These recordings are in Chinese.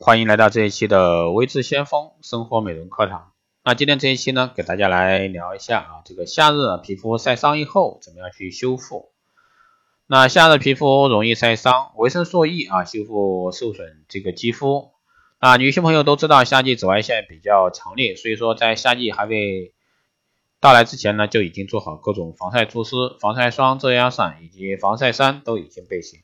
欢迎来到这一期的微智先锋生活美容课堂。那今天这一期呢，给大家来聊一下啊，这个夏日皮肤晒伤以后怎么样去修复？那夏日皮肤容易晒伤，维生素 E 啊修复受损这个肌肤。啊，女性朋友都知道夏季紫外线比较强烈，所以说在夏季还未到来之前呢，就已经做好各种防晒措施，防晒霜、遮阳伞以及防晒衫都已经备齐。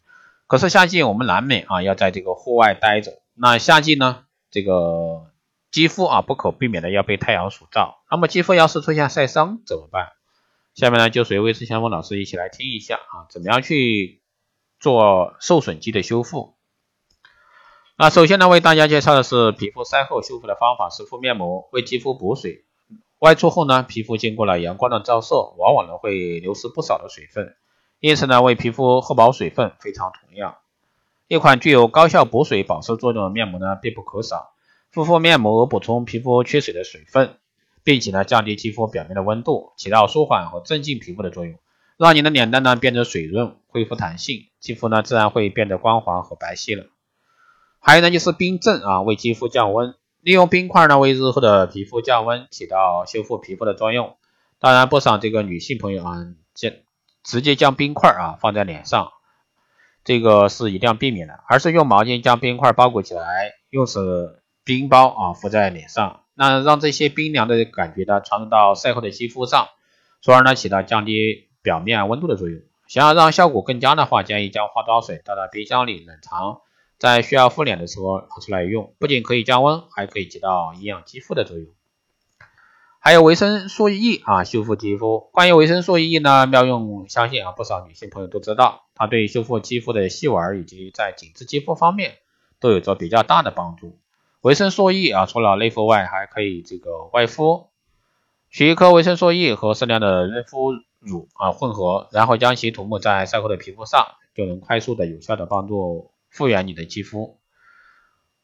可是夏季我们难免啊要在这个户外待着，那夏季呢，这个肌肤啊不可避免的要被太阳所照，那么肌肤要是出现晒伤怎么办？下面呢就随微视先锋老师一起来听一下啊，怎么样去做受损肌的修复？那首先呢为大家介绍的是皮肤晒后修复的方法是敷面膜，为肌肤补水。外出后呢，皮肤经过了阳光的照射，往往呢会流失不少的水分，因此呢为皮肤厚保水分非常重要。一款具有高效补水保湿作用的面膜呢必不可少。敷敷面膜补充皮肤缺水的水分。并且呢，降低肌肤表面的温度，起到舒缓和镇静皮肤的作用，让你的脸蛋呢变得水润，恢复弹性，肌肤呢自然会变得光滑和白皙了。还有呢，就是冰镇啊，为肌肤降温，利用冰块呢为日后的皮肤降温，起到修复皮肤的作用。当然，不少这个女性朋友啊，将直接将冰块啊放在脸上，这个是一定要避免的，而是用毛巾将冰块包裹起来，用是冰包啊敷在脸上。那让这些冰凉的感觉呢传入到晒后的肌肤上，从而呢起到降低表面温度的作用。想要让效果更佳的话，建议将化妆水倒到冰箱里冷藏，在需要敷脸的时候拿出来用，不仅可以降温，还可以起到营养肌肤的作用。还有维生素 E 啊，修复肌肤。关于维生素 E 呢，妙用相信啊，不少女性朋友都知道，它对修复肌肤的细纹以及在紧致肌肤方面都有着比较大的帮助。维生素 E 啊，除了内服外，还可以这个外敷。取一颗维生素 E 和适量的润肤乳啊混合，然后将其涂抹在晒后的皮肤上，就能快速的、有效的帮助复原你的肌肤。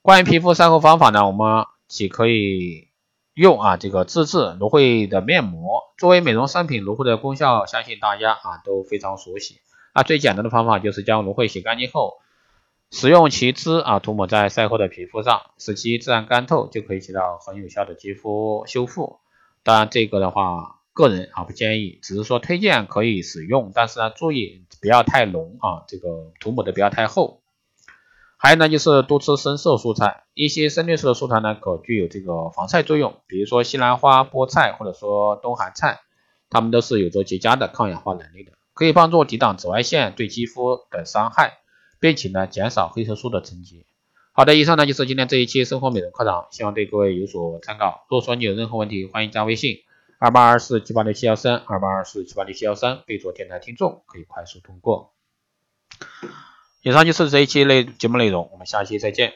关于皮肤晒后方法呢，我们既可以用啊这个自制芦荟的面膜作为美容商品，芦荟的功效相信大家啊都非常熟悉。那最简单的方法就是将芦荟洗干净后。使用其汁啊涂抹在晒后的皮肤上，使其自然干透，就可以起到很有效的肌肤修复。当然，这个的话，个人啊不建议，只是说推荐可以使用，但是呢，注意不要太浓啊，这个涂抹的不要太厚。还有呢，就是多吃深色蔬菜，一些深绿色的蔬菜呢，可具有这个防晒作用，比如说西兰花、菠菜或者说冬寒菜，它们都是有着极佳的抗氧化能力的，可以帮助抵挡紫外线对肌肤的伤害。并且呢，减少黑色素的沉积。好的，以上呢就是今天这一期生活美容课堂，希望对各位有所参考。如果说你有任何问题，欢迎加微信二八二四七八六七幺三二八二四七八六七幺三，备注电台听众，可以快速通过。以上就是这一期内节目内容，我们下期再见。